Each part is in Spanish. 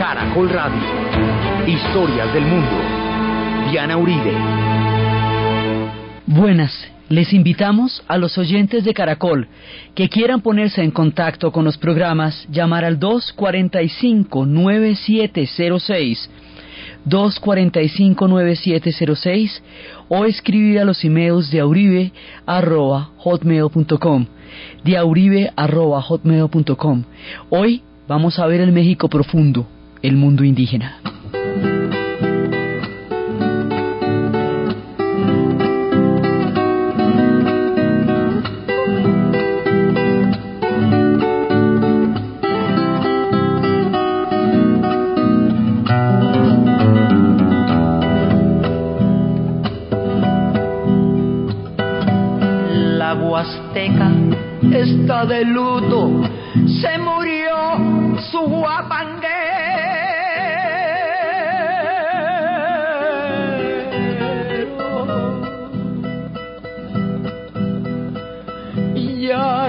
Caracol Radio. Historias del mundo. Diana Uribe. Buenas. Les invitamos a los oyentes de Caracol que quieran ponerse en contacto con los programas, llamar al 245-9706, 245-9706 o escribir a los emails de auribe.hotmail.com, de auribe.hotmail.com. Hoy vamos a ver el México profundo, el mundo indígena. está de luto, se murió su guapanguero.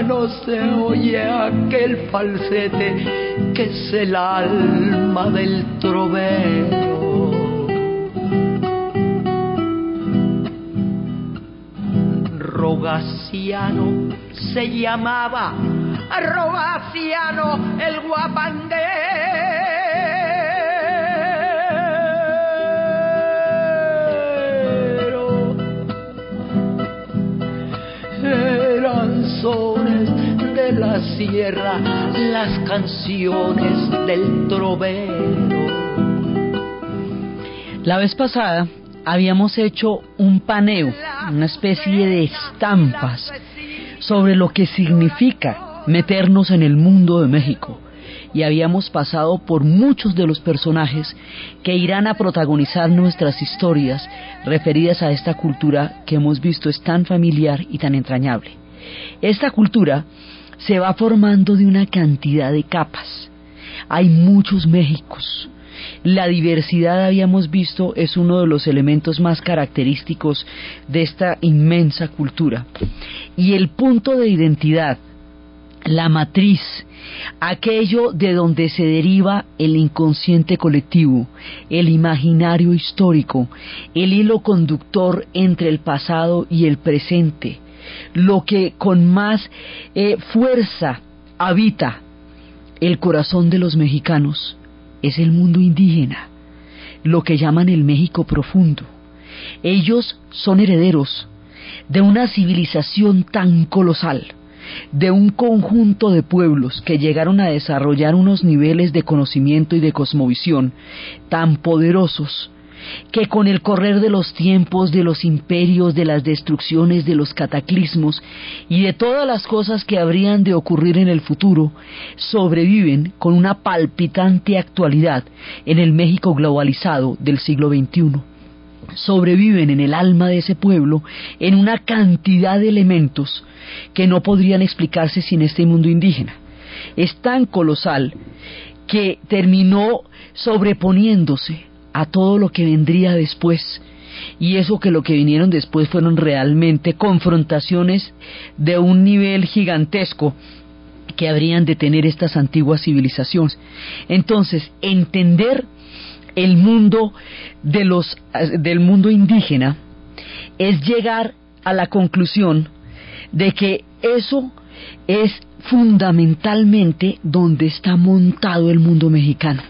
No se oye aquel falsete que es el alma del trovero. Rogaciano se llamaba Rogaciano el guapandero. Sones la sierra, las canciones del trovero. La vez pasada habíamos hecho un paneo, una especie de estampas sobre lo que significa meternos en el mundo de México y habíamos pasado por muchos de los personajes que irán a protagonizar nuestras historias referidas a esta cultura que hemos visto es tan familiar y tan entrañable. Esta cultura se va formando de una cantidad de capas. Hay muchos Méxicos, la diversidad, habíamos visto, es uno de los elementos más característicos de esta inmensa cultura. Y el punto de identidad, la matriz, aquello de donde se deriva el inconsciente colectivo, el imaginario histórico, el hilo conductor entre el pasado y el presente, lo que con más eh, fuerza habita el corazón de los mexicanos es el mundo indígena, lo que llaman el México profundo. Ellos son herederos de una civilización tan colosal, de un conjunto de pueblos que llegaron a desarrollar unos niveles de conocimiento y de cosmovisión tan poderosos que con el correr de los tiempos, de los imperios, de las destrucciones, de los cataclismos y de todas las cosas que habrían de ocurrir en el futuro, sobreviven con una palpitante actualidad en el México globalizado del siglo XXI. Sobreviven en el alma de ese pueblo en una cantidad de elementos que no podrían explicarse sin este mundo indígena. Es tan colosal que terminó sobreponiéndose a todo lo que vendría después. Y eso que lo que vinieron después fueron realmente confrontaciones de un nivel gigantesco que habrían de tener estas antiguas civilizaciones. Entonces, entender el mundo de los del mundo indígena es llegar a la conclusión de que eso es fundamentalmente donde está montado el mundo mexicano.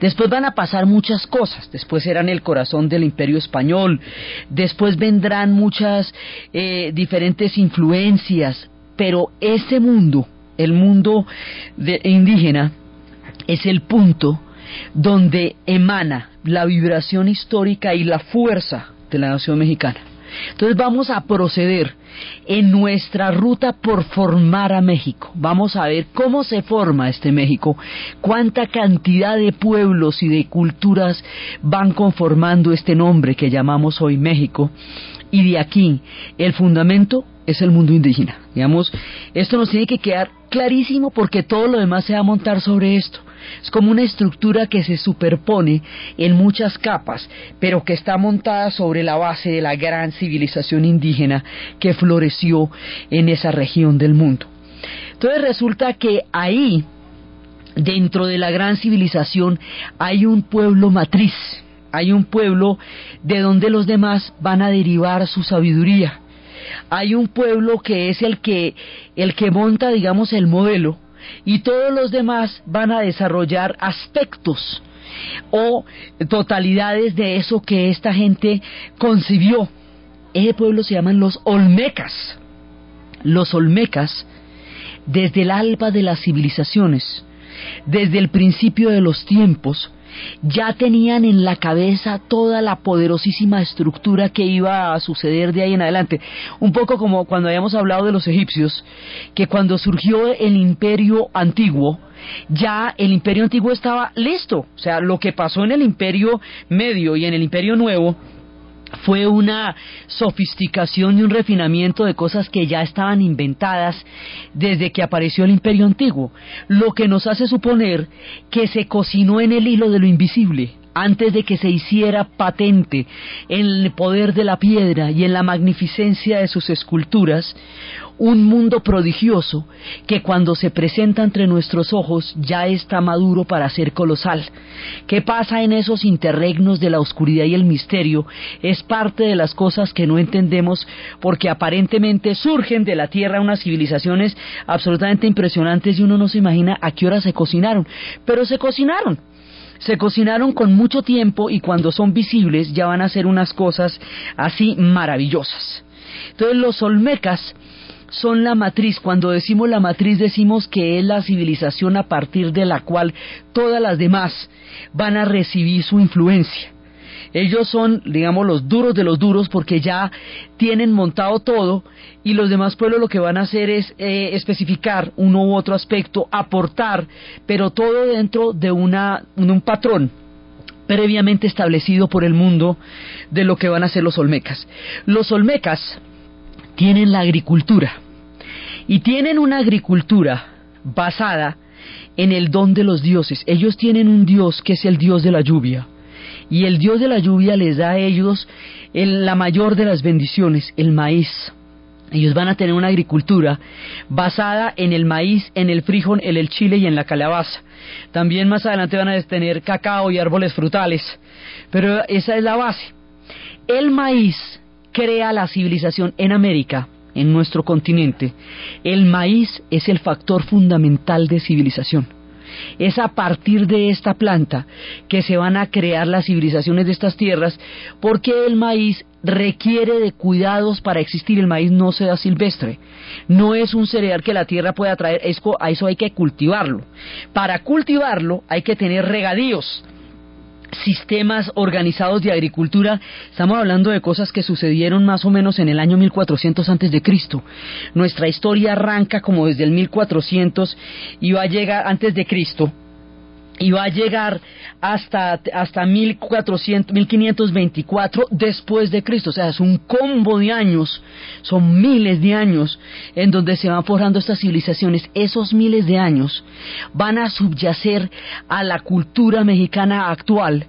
Después van a pasar muchas cosas, después serán el corazón del imperio español, después vendrán muchas eh, diferentes influencias, pero ese mundo, el mundo indígena, es el punto donde emana la vibración histórica y la fuerza de la nación mexicana. Entonces vamos a proceder en nuestra ruta por formar a México. Vamos a ver cómo se forma este México, cuánta cantidad de pueblos y de culturas van conformando este nombre que llamamos hoy México. Y de aquí, el fundamento es el mundo indígena. Digamos, esto nos tiene que quedar clarísimo porque todo lo demás se va a montar sobre esto. Es como una estructura que se superpone en muchas capas, pero que está montada sobre la base de la gran civilización indígena que floreció en esa región del mundo. Entonces resulta que ahí dentro de la gran civilización hay un pueblo matriz, hay un pueblo de donde los demás van a derivar su sabiduría. Hay un pueblo que es el que el que monta, digamos, el modelo y todos los demás van a desarrollar aspectos o totalidades de eso que esta gente concibió. Ese pueblo se llaman los Olmecas. Los Olmecas, desde el alba de las civilizaciones, desde el principio de los tiempos, ya tenían en la cabeza toda la poderosísima estructura que iba a suceder de ahí en adelante. Un poco como cuando habíamos hablado de los egipcios, que cuando surgió el imperio antiguo, ya el imperio antiguo estaba listo. O sea, lo que pasó en el imperio medio y en el imperio nuevo fue una sofisticación y un refinamiento de cosas que ya estaban inventadas desde que apareció el imperio antiguo, lo que nos hace suponer que se cocinó en el hilo de lo invisible, antes de que se hiciera patente en el poder de la piedra y en la magnificencia de sus esculturas, un mundo prodigioso que cuando se presenta entre nuestros ojos ya está maduro para ser colosal. ¿Qué pasa en esos interregnos de la oscuridad y el misterio? Es parte de las cosas que no entendemos porque aparentemente surgen de la tierra unas civilizaciones absolutamente impresionantes y uno no se imagina a qué hora se cocinaron, pero se cocinaron se cocinaron con mucho tiempo y cuando son visibles ya van a ser unas cosas así maravillosas. Entonces los olmecas son la matriz. Cuando decimos la matriz decimos que es la civilización a partir de la cual todas las demás van a recibir su influencia. Ellos son, digamos, los duros de los duros porque ya tienen montado todo y los demás pueblos lo que van a hacer es eh, especificar uno u otro aspecto, aportar, pero todo dentro de, una, de un patrón previamente establecido por el mundo de lo que van a ser los olmecas. Los olmecas tienen la agricultura y tienen una agricultura basada en el don de los dioses. Ellos tienen un dios que es el dios de la lluvia y el dios de la lluvia les da a ellos la mayor de las bendiciones, el maíz. Ellos van a tener una agricultura basada en el maíz, en el frijol, en el chile y en la calabaza. También más adelante van a tener cacao y árboles frutales. Pero esa es la base. El maíz crea la civilización en América, en nuestro continente, el maíz es el factor fundamental de civilización. Es a partir de esta planta que se van a crear las civilizaciones de estas tierras, porque el maíz requiere de cuidados para existir. El maíz no se da silvestre. No es un cereal que la tierra pueda traer, a eso hay que cultivarlo. Para cultivarlo hay que tener regadíos sistemas organizados de agricultura, estamos hablando de cosas que sucedieron más o menos en el año 1400 antes de Cristo. Nuestra historia arranca como desde el 1400 y va a llegar antes de Cristo y va a llegar hasta, hasta 1400, 1524 después de Cristo. O sea, es un combo de años, son miles de años en donde se van forjando estas civilizaciones. Esos miles de años van a subyacer a la cultura mexicana actual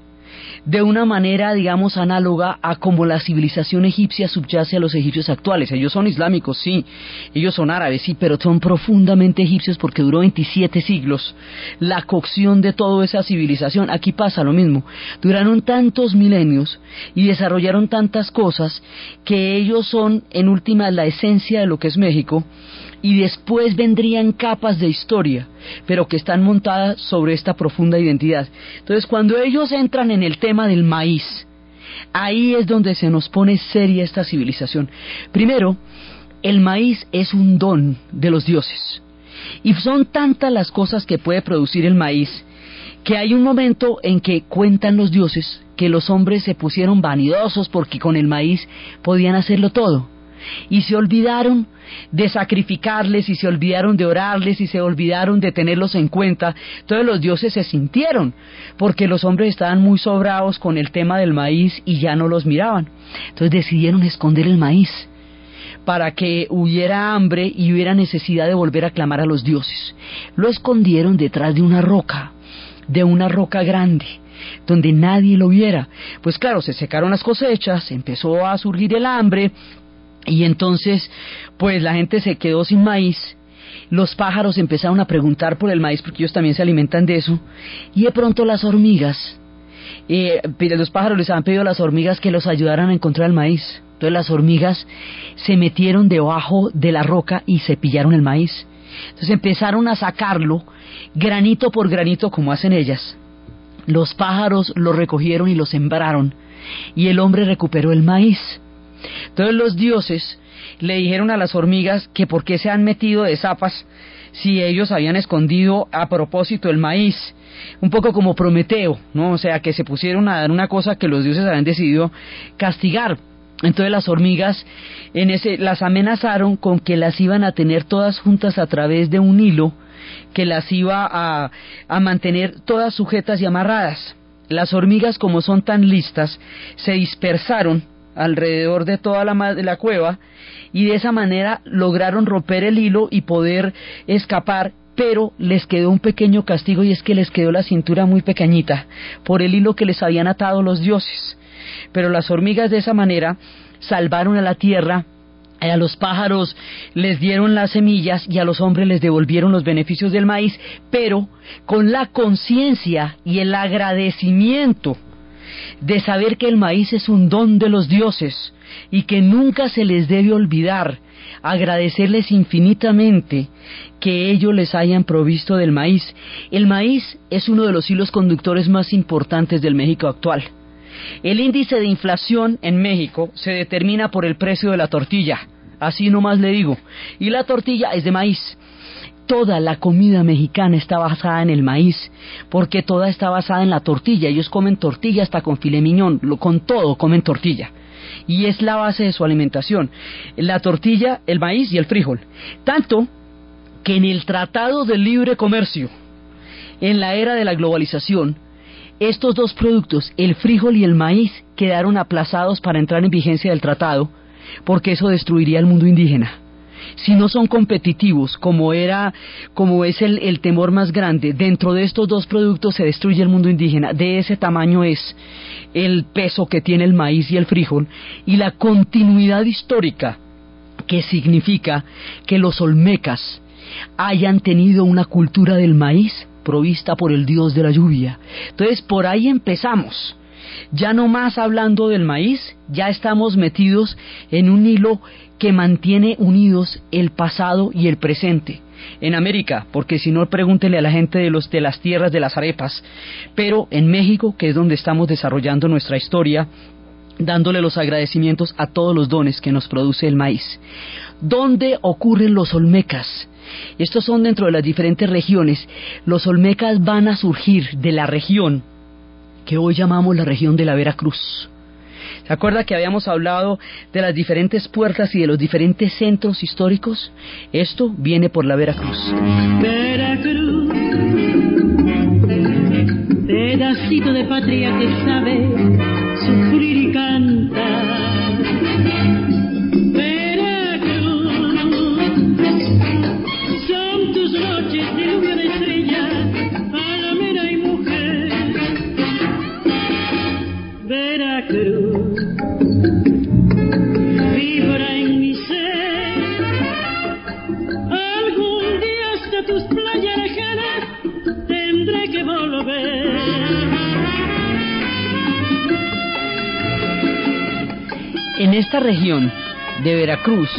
de una manera, digamos, análoga a como la civilización egipcia subyace a los egipcios actuales. Ellos son islámicos, sí, ellos son árabes, sí, pero son profundamente egipcios porque duró 27 siglos la cocción de toda esa civilización. Aquí pasa lo mismo. Duraron tantos milenios y desarrollaron tantas cosas que ellos son, en última, la esencia de lo que es México y después vendrían capas de historia, pero que están montadas sobre esta profunda identidad. Entonces, cuando ellos entran en el tema del maíz, ahí es donde se nos pone seria esta civilización. Primero, el maíz es un don de los dioses. Y son tantas las cosas que puede producir el maíz que hay un momento en que cuentan los dioses que los hombres se pusieron vanidosos porque con el maíz podían hacerlo todo y se olvidaron de sacrificarles y se olvidaron de orarles y se olvidaron de tenerlos en cuenta. Entonces los dioses se sintieron porque los hombres estaban muy sobrados con el tema del maíz y ya no los miraban. Entonces decidieron esconder el maíz para que hubiera hambre y hubiera necesidad de volver a clamar a los dioses. Lo escondieron detrás de una roca, de una roca grande donde nadie lo viera. Pues claro, se secaron las cosechas, empezó a surgir el hambre, y entonces, pues la gente se quedó sin maíz los pájaros empezaron a preguntar por el maíz porque ellos también se alimentan de eso y de pronto las hormigas, eh, los pájaros les han pedido a las hormigas que los ayudaran a encontrar el maíz. Entonces las hormigas se metieron debajo de la roca y se pillaron el maíz. Entonces empezaron a sacarlo granito por granito como hacen ellas. Los pájaros lo recogieron y lo sembraron y el hombre recuperó el maíz. Entonces los dioses le dijeron a las hormigas que por qué se han metido de zapas si ellos habían escondido a propósito el maíz, un poco como Prometeo, ¿no? O sea, que se pusieron a dar una cosa que los dioses habían decidido castigar. Entonces las hormigas en ese las amenazaron con que las iban a tener todas juntas a través de un hilo que las iba a, a mantener todas sujetas y amarradas. Las hormigas, como son tan listas, se dispersaron alrededor de toda la, la cueva y de esa manera lograron romper el hilo y poder escapar pero les quedó un pequeño castigo y es que les quedó la cintura muy pequeñita por el hilo que les habían atado los dioses. Pero las hormigas de esa manera salvaron a la tierra, a los pájaros les dieron las semillas y a los hombres les devolvieron los beneficios del maíz, pero con la conciencia y el agradecimiento de saber que el maíz es un don de los dioses y que nunca se les debe olvidar agradecerles infinitamente que ellos les hayan provisto del maíz. El maíz es uno de los hilos conductores más importantes del México actual. El índice de inflación en México se determina por el precio de la tortilla, así nomás le digo, y la tortilla es de maíz toda la comida mexicana está basada en el maíz, porque toda está basada en la tortilla. Ellos comen tortilla hasta con filé miñón, con todo comen tortilla. Y es la base de su alimentación. La tortilla, el maíz y el frijol. Tanto que en el Tratado de Libre Comercio, en la era de la globalización, estos dos productos, el frijol y el maíz, quedaron aplazados para entrar en vigencia del tratado, porque eso destruiría el mundo indígena si no son competitivos, como era, como es el, el temor más grande, dentro de estos dos productos se destruye el mundo indígena. De ese tamaño es el peso que tiene el maíz y el frijol y la continuidad histórica que significa que los olmecas hayan tenido una cultura del maíz provista por el dios de la lluvia. Entonces por ahí empezamos. Ya no más hablando del maíz, ya estamos metidos en un hilo que mantiene unidos el pasado y el presente. En América, porque si no pregúntele a la gente de los de las tierras de las arepas, pero en México, que es donde estamos desarrollando nuestra historia, dándole los agradecimientos a todos los dones que nos produce el maíz. ¿Dónde ocurren los olmecas? Estos son dentro de las diferentes regiones. Los olmecas van a surgir de la región que hoy llamamos la región de la Veracruz. ¿Se acuerda que habíamos hablado de las diferentes puertas y de los diferentes centros históricos? Esto viene por la Veracruz. Veracruz, pedacito de patria que región de Veracruz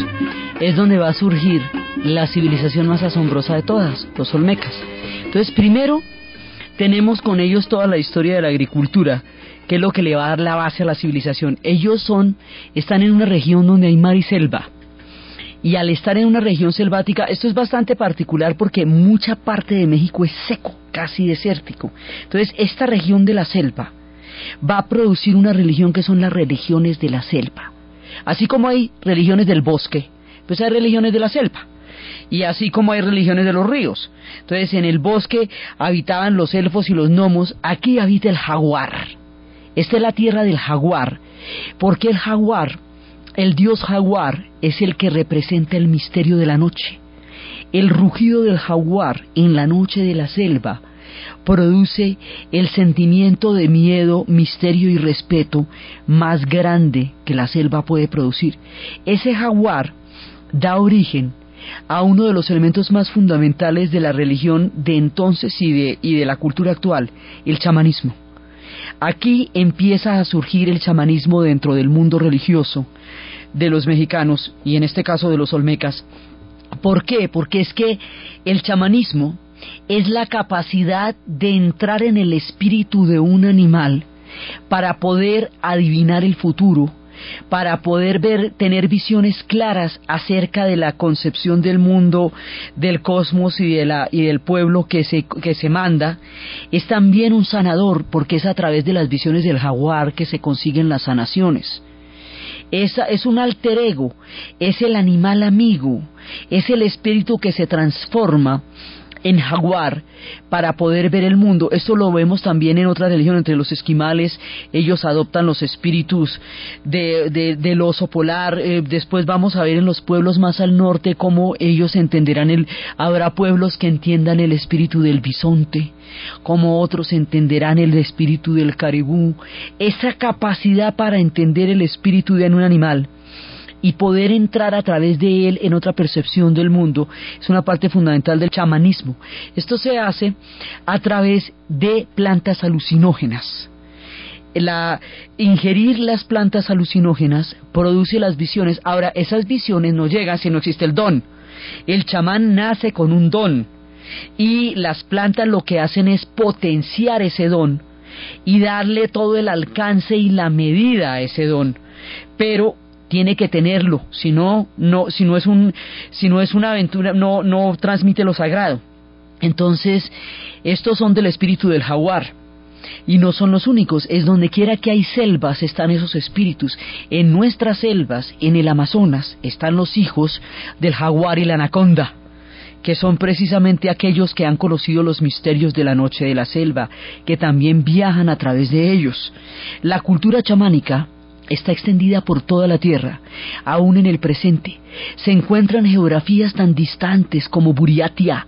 es donde va a surgir la civilización más asombrosa de todas, los olmecas. Entonces, primero tenemos con ellos toda la historia de la agricultura, que es lo que le va a dar la base a la civilización. Ellos son, están en una región donde hay mar y selva. Y al estar en una región selvática, esto es bastante particular porque mucha parte de México es seco, casi desértico. Entonces, esta región de la selva va a producir una religión que son las religiones de la selva. Así como hay religiones del bosque, pues hay religiones de la selva. Y así como hay religiones de los ríos. Entonces, en el bosque habitaban los elfos y los gnomos, aquí habita el jaguar. Esta es la tierra del jaguar, porque el jaguar, el dios jaguar, es el que representa el misterio de la noche. El rugido del jaguar en la noche de la selva produce el sentimiento de miedo, misterio y respeto más grande que la selva puede producir. Ese jaguar da origen a uno de los elementos más fundamentales de la religión de entonces y de, y de la cultura actual, el chamanismo. Aquí empieza a surgir el chamanismo dentro del mundo religioso de los mexicanos y en este caso de los olmecas. ¿Por qué? Porque es que el chamanismo es la capacidad de entrar en el espíritu de un animal para poder adivinar el futuro, para poder ver, tener visiones claras acerca de la concepción del mundo, del cosmos y, de la, y del pueblo que se, que se manda, es también un sanador porque es a través de las visiones del jaguar que se consiguen las sanaciones. Es, es un alter ego, es el animal amigo, es el espíritu que se transforma en jaguar para poder ver el mundo. Esto lo vemos también en otra religión, entre los esquimales, ellos adoptan los espíritus de, de, del oso polar, eh, después vamos a ver en los pueblos más al norte cómo ellos entenderán el, habrá pueblos que entiendan el espíritu del bisonte, como otros entenderán el espíritu del caribú, esa capacidad para entender el espíritu de un animal y poder entrar a través de él en otra percepción del mundo es una parte fundamental del chamanismo. Esto se hace a través de plantas alucinógenas. La, ingerir las plantas alucinógenas produce las visiones. Ahora, esas visiones no llegan si no existe el don. El chamán nace con un don y las plantas lo que hacen es potenciar ese don y darle todo el alcance y la medida a ese don. Pero tiene que tenerlo, si no, no, si no es un, es una aventura, no, no transmite lo sagrado. Entonces, estos son del espíritu del jaguar. Y no son los únicos, es donde quiera que hay selvas están esos espíritus. En nuestras selvas, en el Amazonas, están los hijos del jaguar y la anaconda que son precisamente aquellos que han conocido los misterios de la noche de la selva, que también viajan a través de ellos. La cultura chamánica está extendida por toda la Tierra, aún en el presente. Se encuentran geografías tan distantes como Buriatia,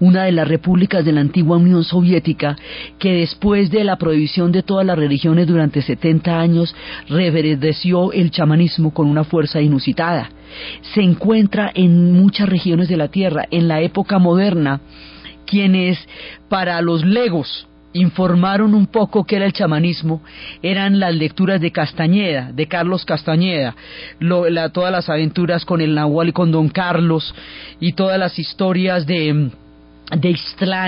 una de las repúblicas de la antigua Unión Soviética, que después de la prohibición de todas las religiones durante 70 años reverdeció el chamanismo con una fuerza inusitada. Se encuentra en muchas regiones de la Tierra. En la época moderna, quienes para los legos informaron un poco qué era el chamanismo eran las lecturas de Castañeda, de Carlos Castañeda, todas las aventuras con el Nahual y con Don Carlos y todas las historias de de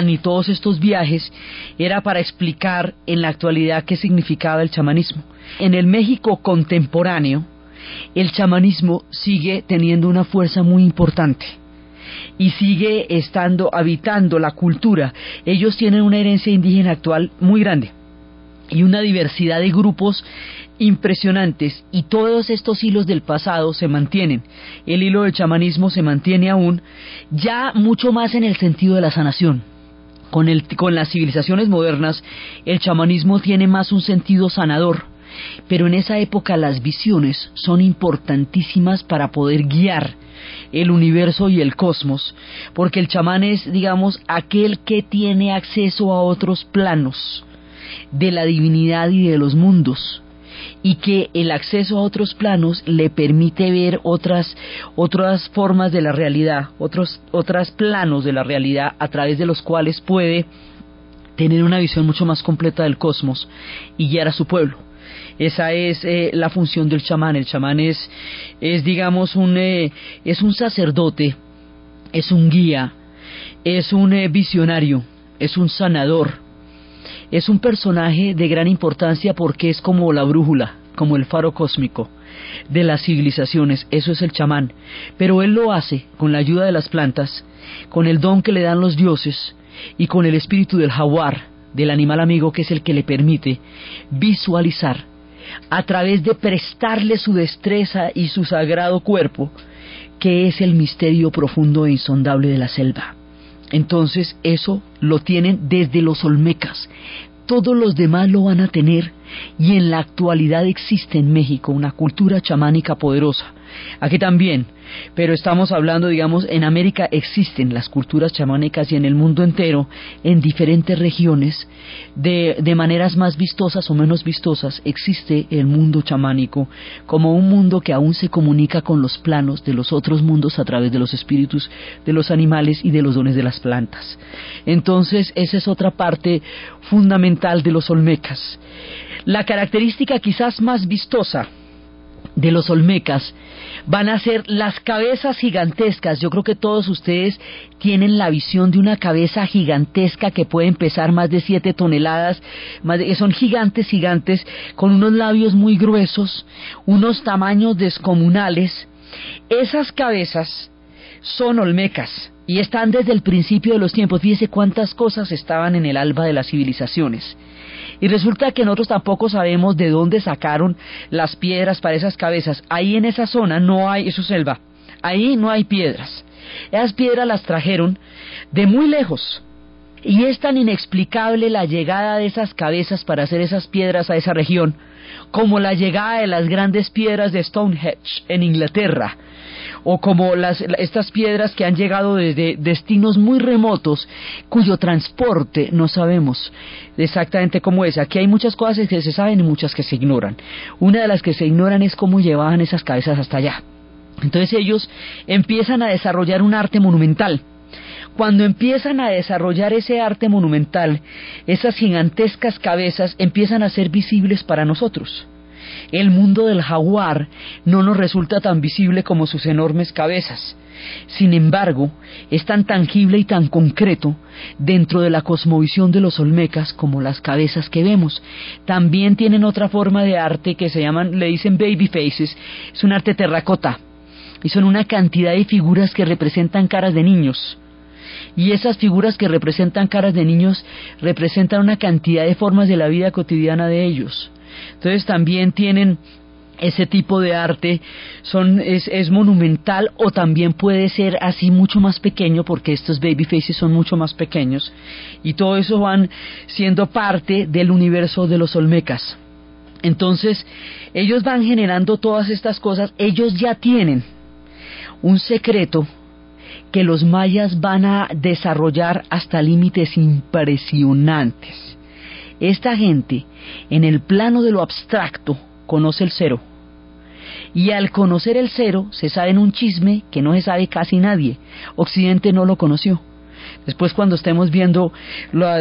y todos estos viajes era para explicar en la actualidad qué significaba el chamanismo. En el México contemporáneo, el chamanismo sigue teniendo una fuerza muy importante y sigue estando, habitando la cultura. Ellos tienen una herencia indígena actual muy grande y una diversidad de grupos impresionantes y todos estos hilos del pasado se mantienen. El hilo del chamanismo se mantiene aún ya mucho más en el sentido de la sanación. Con, el, con las civilizaciones modernas, el chamanismo tiene más un sentido sanador, pero en esa época las visiones son importantísimas para poder guiar el universo y el cosmos, porque el chamán es, digamos, aquel que tiene acceso a otros planos de la divinidad y de los mundos y que el acceso a otros planos le permite ver otras otras formas de la realidad, otros otros planos de la realidad a través de los cuales puede tener una visión mucho más completa del cosmos y guiar a su pueblo. Esa es eh, la función del chamán. El chamán es, es digamos, un, eh, es un sacerdote, es un guía, es un eh, visionario, es un sanador, es un personaje de gran importancia porque es como la brújula, como el faro cósmico de las civilizaciones, eso es el chamán, pero él lo hace con la ayuda de las plantas, con el don que le dan los dioses y con el espíritu del jaguar, del animal amigo que es el que le permite visualizar a través de prestarle su destreza y su sagrado cuerpo, que es el misterio profundo e insondable de la selva. Entonces eso lo tienen desde los olmecas. Todos los demás lo van a tener y en la actualidad existe en México una cultura chamánica poderosa. Aquí también, pero estamos hablando, digamos, en América existen las culturas chamánicas y en el mundo entero, en diferentes regiones, de, de maneras más vistosas o menos vistosas, existe el mundo chamánico como un mundo que aún se comunica con los planos de los otros mundos a través de los espíritus de los animales y de los dones de las plantas. Entonces, esa es otra parte fundamental de los olmecas. La característica quizás más vistosa de los olmecas van a ser las cabezas gigantescas. Yo creo que todos ustedes tienen la visión de una cabeza gigantesca que puede pesar más de 7 toneladas, más son gigantes, gigantes, con unos labios muy gruesos, unos tamaños descomunales. Esas cabezas son olmecas y están desde el principio de los tiempos. Fíjese cuántas cosas estaban en el alba de las civilizaciones. Y resulta que nosotros tampoco sabemos de dónde sacaron las piedras para esas cabezas. Ahí en esa zona no hay, eso selva, ahí no hay piedras. Esas piedras las trajeron de muy lejos. Y es tan inexplicable la llegada de esas cabezas para hacer esas piedras a esa región, como la llegada de las grandes piedras de Stonehenge en Inglaterra, o como las, estas piedras que han llegado desde destinos muy remotos cuyo transporte no sabemos exactamente cómo es. Aquí hay muchas cosas que se saben y muchas que se ignoran. Una de las que se ignoran es cómo llevaban esas cabezas hasta allá. Entonces ellos empiezan a desarrollar un arte monumental. Cuando empiezan a desarrollar ese arte monumental, esas gigantescas cabezas empiezan a ser visibles para nosotros el mundo del jaguar no nos resulta tan visible como sus enormes cabezas. Sin embargo, es tan tangible y tan concreto dentro de la cosmovisión de los olmecas como las cabezas que vemos. También tienen otra forma de arte que se llaman, le dicen baby faces, es un arte terracota y son una cantidad de figuras que representan caras de niños. Y esas figuras que representan caras de niños representan una cantidad de formas de la vida cotidiana de ellos. Entonces también tienen ese tipo de arte son, es, es, monumental o también puede ser así mucho más pequeño porque estos baby faces son mucho más pequeños y todo eso van siendo parte del universo de los olmecas. Entonces ellos van generando todas estas cosas, ellos ya tienen un secreto que los mayas van a desarrollar hasta límites impresionantes. Esta gente, en el plano de lo abstracto, conoce el cero. Y al conocer el cero, se sabe en un chisme que no se sabe casi nadie. Occidente no lo conoció. Después, cuando estemos viendo la,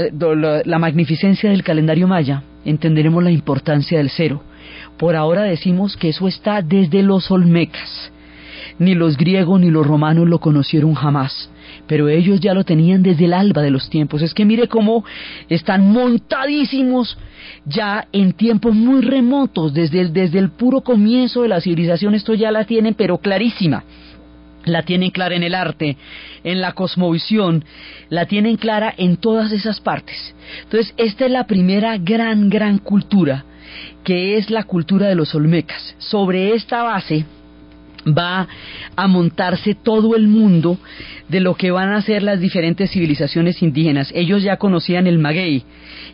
la magnificencia del calendario maya, entenderemos la importancia del cero. Por ahora decimos que eso está desde los olmecas. Ni los griegos ni los romanos lo conocieron jamás pero ellos ya lo tenían desde el alba de los tiempos. Es que mire cómo están montadísimos ya en tiempos muy remotos, desde el, desde el puro comienzo de la civilización, esto ya la tienen, pero clarísima. La tienen clara en el arte, en la cosmovisión, la tienen clara en todas esas partes. Entonces, esta es la primera gran, gran cultura, que es la cultura de los olmecas. Sobre esta base, va a montarse todo el mundo de lo que van a ser las diferentes civilizaciones indígenas. Ellos ya conocían el maguey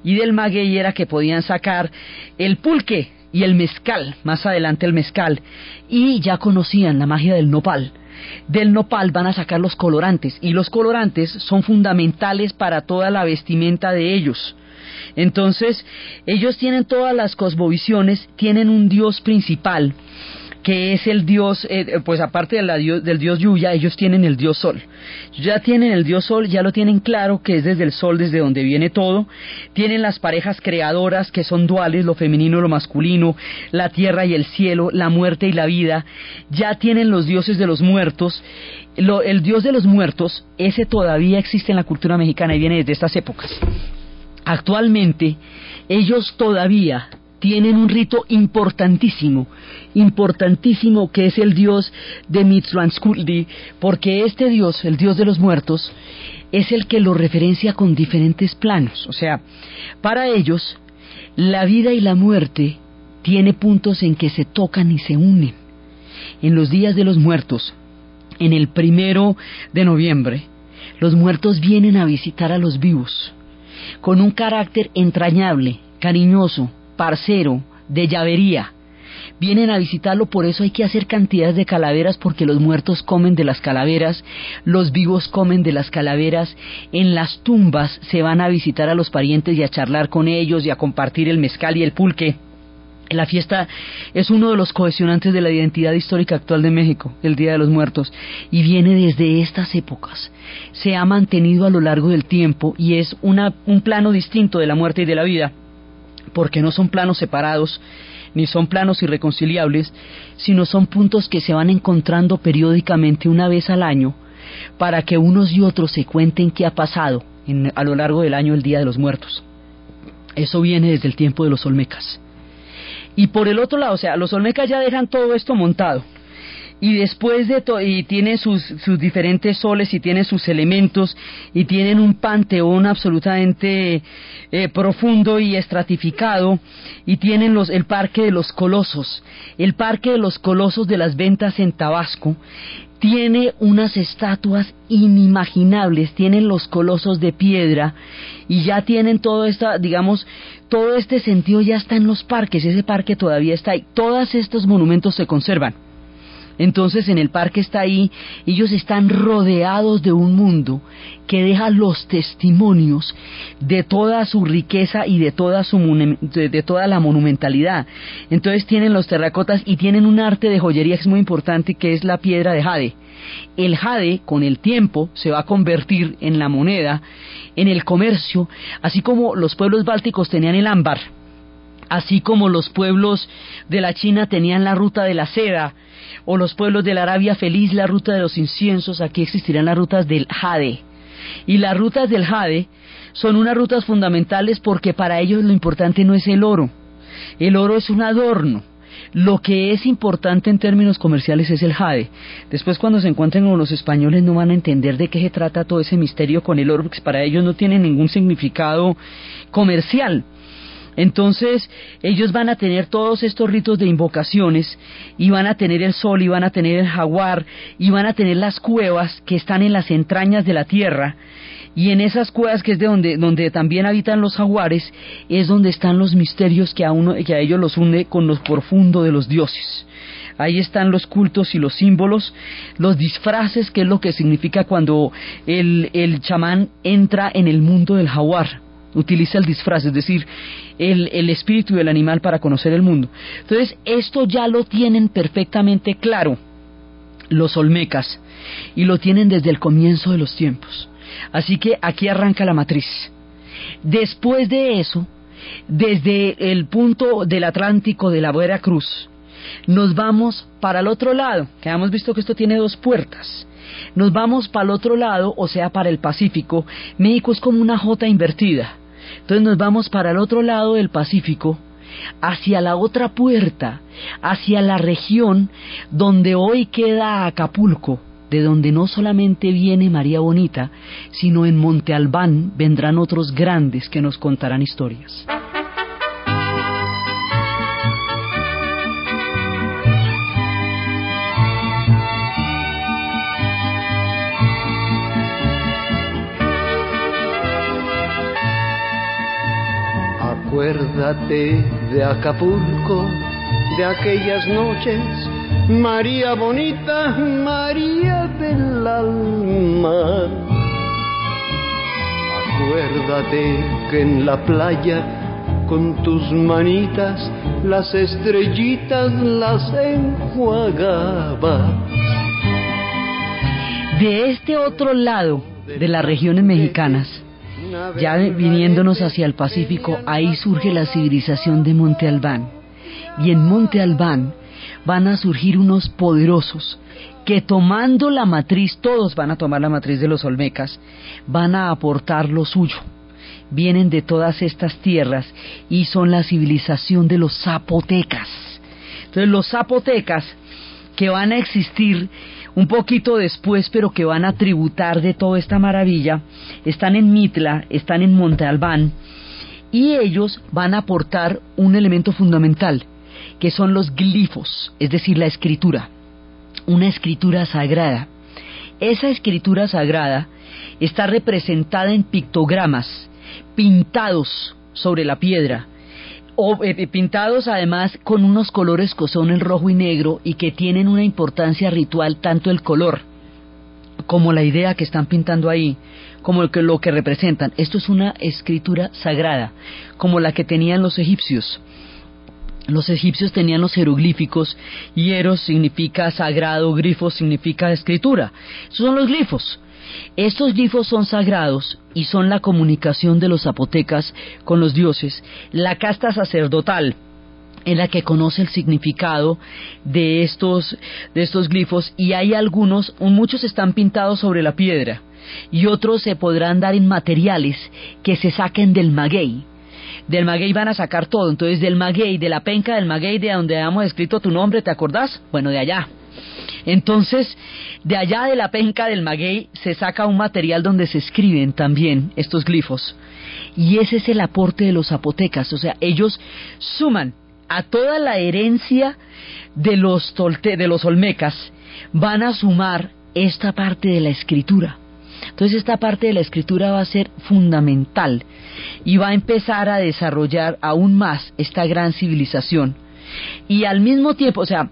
y del maguey era que podían sacar el pulque y el mezcal, más adelante el mezcal, y ya conocían la magia del nopal. Del nopal van a sacar los colorantes y los colorantes son fundamentales para toda la vestimenta de ellos. Entonces, ellos tienen todas las cosmovisiones, tienen un dios principal que es el dios, eh, pues aparte del dios Yuya, ellos tienen el dios Sol. Ya tienen el dios Sol, ya lo tienen claro que es desde el Sol desde donde viene todo. Tienen las parejas creadoras que son duales, lo femenino lo masculino, la tierra y el cielo, la muerte y la vida. Ya tienen los dioses de los muertos. el dios de los muertos, ese todavía existe en la cultura mexicana y viene desde estas épocas. Actualmente, ellos todavía tienen un rito importantísimo, importantísimo que es el dios de Mitzlanskuli, porque este dios, el dios de los muertos, es el que lo referencia con diferentes planos. O sea, para ellos, la vida y la muerte tiene puntos en que se tocan y se unen. En los días de los muertos, en el primero de noviembre, los muertos vienen a visitar a los vivos, con un carácter entrañable, cariñoso, parcero, de llavería. vienen a visitarlo, por eso hay que hacer cantidades de calaveras porque los muertos comen de las calaveras, los vivos comen de las calaveras, en las tumbas se van a visitar a los parientes y a charlar con ellos y a compartir el mezcal y el pulque. La fiesta es uno de los cohesionantes de la identidad histórica actual de México, el Día de los Muertos, y viene desde estas épocas. Se ha mantenido a lo largo del tiempo y es una, un plano distinto de la muerte y de la vida, porque no son planos separados, ni son planos irreconciliables, sino son puntos que se van encontrando periódicamente una vez al año, para que unos y otros se cuenten qué ha pasado a lo largo del año el Día de los Muertos. Eso viene desde el tiempo de los Olmecas. Y por el otro lado, o sea, los Olmecas ya dejan todo esto montado. Y después de todo, y tienen sus, sus diferentes soles y tienen sus elementos y tienen un panteón absolutamente eh, profundo y estratificado y tienen los, el parque de los colosos, el parque de los colosos de las ventas en Tabasco tiene unas estatuas inimaginables, tienen los colosos de piedra y ya tienen todo esta, digamos, todo este sentido ya está en los parques, ese parque todavía está ahí, todos estos monumentos se conservan. Entonces en el parque está ahí, ellos están rodeados de un mundo que deja los testimonios de toda su riqueza y de toda, su, de, toda la monumentalidad. Entonces tienen los terracotas y tienen un arte de joyería que es muy importante que es la piedra de jade. El jade con el tiempo se va a convertir en la moneda, en el comercio, así como los pueblos bálticos tenían el ámbar, así como los pueblos de la China tenían la ruta de la seda, o los pueblos de la Arabia Feliz, la ruta de los inciensos, aquí existirán las rutas del Jade. Y las rutas del Jade son unas rutas fundamentales porque para ellos lo importante no es el oro, el oro es un adorno. Lo que es importante en términos comerciales es el jade. Después cuando se encuentren con los españoles no van a entender de qué se trata todo ese misterio con el oro, porque para ellos no tiene ningún significado comercial. Entonces ellos van a tener todos estos ritos de invocaciones y van a tener el sol y van a tener el jaguar y van a tener las cuevas que están en las entrañas de la tierra y en esas cuevas que es de donde, donde también habitan los jaguares es donde están los misterios que a, uno, que a ellos los une con lo profundo de los dioses. Ahí están los cultos y los símbolos, los disfraces, que es lo que significa cuando el, el chamán entra en el mundo del jaguar utiliza el disfraz, es decir, el, el, espíritu del animal para conocer el mundo. Entonces, esto ya lo tienen perfectamente claro los olmecas y lo tienen desde el comienzo de los tiempos. Así que aquí arranca la matriz. Después de eso, desde el punto del Atlántico de la Veracruz, nos vamos para el otro lado, que hemos visto que esto tiene dos puertas. Nos vamos para el otro lado, o sea, para el Pacífico. México es como una J invertida. Entonces nos vamos para el otro lado del Pacífico, hacia la otra puerta, hacia la región donde hoy queda Acapulco, de donde no solamente viene María Bonita, sino en Monte Albán vendrán otros grandes que nos contarán historias. Acuérdate de Acapulco, de aquellas noches, María bonita, María del alma. Acuérdate que en la playa, con tus manitas, las estrellitas las enjuagaba. De este otro lado de las regiones mexicanas, ya viniéndonos hacia el Pacífico, ahí surge la civilización de Monte Albán. Y en Monte Albán van a surgir unos poderosos que tomando la matriz, todos van a tomar la matriz de los Olmecas, van a aportar lo suyo. Vienen de todas estas tierras y son la civilización de los zapotecas. Entonces los zapotecas que van a existir un poquito después, pero que van a tributar de toda esta maravilla, están en Mitla, están en Monte Albán, y ellos van a aportar un elemento fundamental, que son los glifos, es decir, la escritura, una escritura sagrada. Esa escritura sagrada está representada en pictogramas pintados sobre la piedra, o eh, pintados además con unos colores que son el rojo y negro y que tienen una importancia ritual tanto el color como la idea que están pintando ahí, como lo que, representan. Esto es una escritura sagrada, como la que tenían los egipcios. Los egipcios tenían los jeroglíficos, hieros significa sagrado, grifos significa escritura. Esos son los glifos. Estos glifos son sagrados y son la comunicación de los zapotecas con los dioses. La casta sacerdotal en la que conoce el significado de estos, de estos glifos y hay algunos, muchos están pintados sobre la piedra y otros se podrán dar en materiales que se saquen del maguey. Del maguey van a sacar todo, entonces del maguey, de la penca del maguey de donde hemos escrito tu nombre, ¿te acordás? Bueno, de allá. Entonces, de allá de la penca del maguey se saca un material donde se escriben también estos glifos. Y ese es el aporte de los zapotecas, o sea, ellos suman a toda la herencia de los, tolte, de los olmecas, van a sumar esta parte de la escritura. Entonces esta parte de la escritura va a ser fundamental y va a empezar a desarrollar aún más esta gran civilización. Y al mismo tiempo, o sea,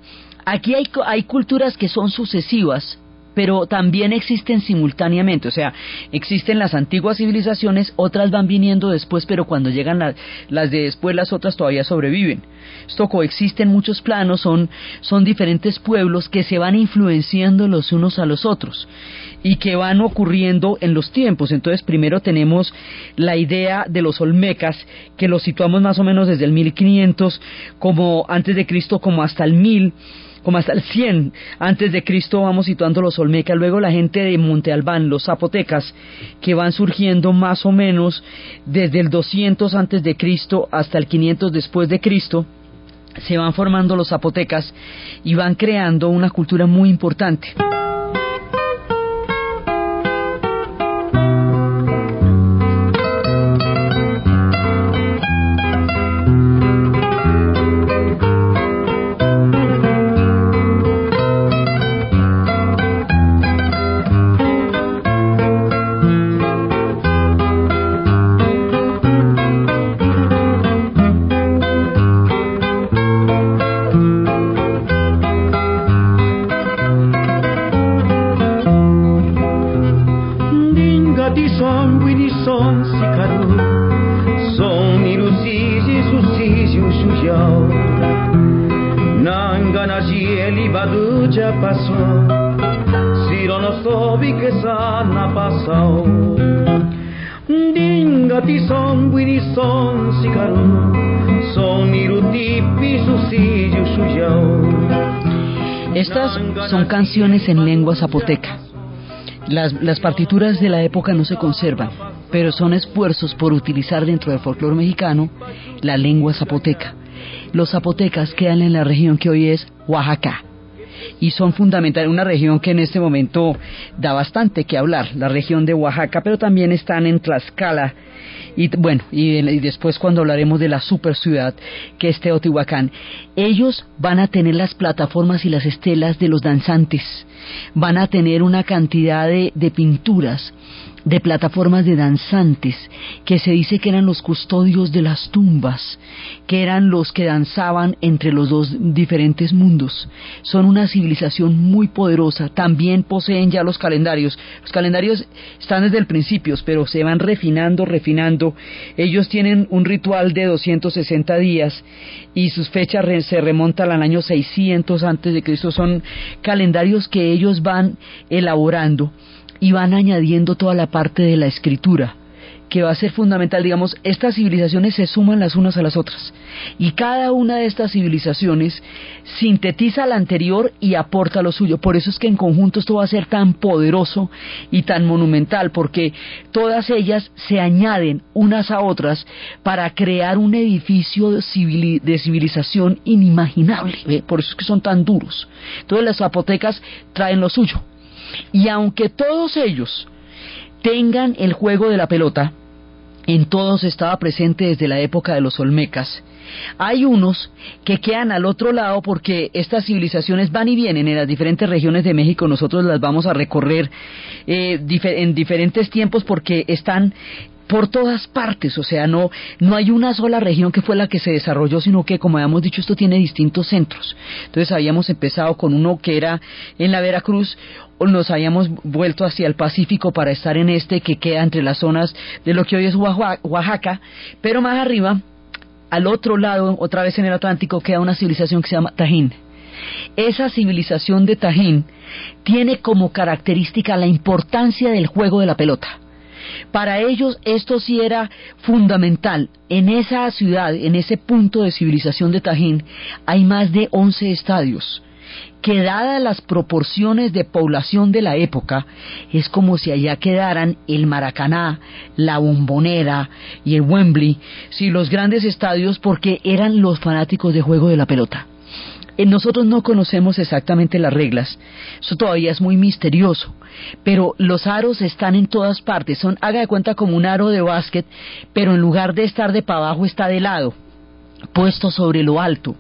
aquí hay, hay culturas que son sucesivas, pero también existen simultáneamente, o sea, existen las antiguas civilizaciones, otras van viniendo después, pero cuando llegan las de después, las otras todavía sobreviven. Esto coexiste en muchos planos, son, son diferentes pueblos que se van influenciando los unos a los otros y que van ocurriendo en los tiempos. Entonces, primero tenemos la idea de los olmecas, que los situamos más o menos desde el 1500 como antes de Cristo como hasta el 1000 como hasta el 100 antes de Cristo vamos situando los Olmecas, luego la gente de Monte Albán, los zapotecas, que van surgiendo más o menos desde el 200 antes de Cristo hasta el 500 después de Cristo, se van formando los zapotecas y van creando una cultura muy importante. Zapoteca. Las, las, partituras de la época no se conservan, pero son esfuerzos por utilizar dentro del folclore mexicano la lengua zapoteca. Los zapotecas quedan en la región que hoy es Oaxaca y son fundamentales, una región que en este momento da bastante que hablar, la región de Oaxaca, pero también están en Tlaxcala y bueno, y, después cuando hablaremos de la super ciudad que es Teotihuacán, ellos van a tener las plataformas y las estelas de los danzantes, van a tener una cantidad de, de pinturas de plataformas de danzantes que se dice que eran los custodios de las tumbas, que eran los que danzaban entre los dos diferentes mundos. Son una civilización muy poderosa, también poseen ya los calendarios. Los calendarios están desde el principio, pero se van refinando, refinando. Ellos tienen un ritual de 260 días y sus fechas se remontan al año 600 antes de Cristo. Son calendarios que ellos van elaborando y van añadiendo toda la parte de la escritura que va a ser fundamental, digamos, estas civilizaciones se suman las unas a las otras y cada una de estas civilizaciones sintetiza la anterior y aporta lo suyo. Por eso es que en conjunto esto va a ser tan poderoso y tan monumental, porque todas ellas se añaden unas a otras para crear un edificio de civilización inimaginable. Por eso es que son tan duros. Entonces las zapotecas traen lo suyo. Y aunque todos ellos tengan el juego de la pelota, en todos estaba presente desde la época de los Olmecas. Hay unos que quedan al otro lado porque estas civilizaciones van y vienen en las diferentes regiones de México. Nosotros las vamos a recorrer eh, en diferentes tiempos porque están por todas partes, o sea, no, no hay una sola región que fue la que se desarrolló, sino que, como habíamos dicho, esto tiene distintos centros. Entonces habíamos empezado con uno que era en la Veracruz, nos habíamos vuelto hacia el Pacífico para estar en este que queda entre las zonas de lo que hoy es Oaxaca, pero más arriba, al otro lado, otra vez en el Atlántico, queda una civilización que se llama Tajín. Esa civilización de Tajín tiene como característica la importancia del juego de la pelota. Para ellos esto sí era fundamental. En esa ciudad, en ese punto de civilización de Tajín, hay más de 11 estadios que dadas las proporciones de población de la época, es como si allá quedaran el Maracaná, la Bombonera y el Wembley, si los grandes estadios porque eran los fanáticos de juego de la pelota. Eh, nosotros no conocemos exactamente las reglas, eso todavía es muy misterioso, pero los aros están en todas partes, son, haga de cuenta como un aro de básquet, pero en lugar de estar de para abajo está de lado, puesto sobre lo alto,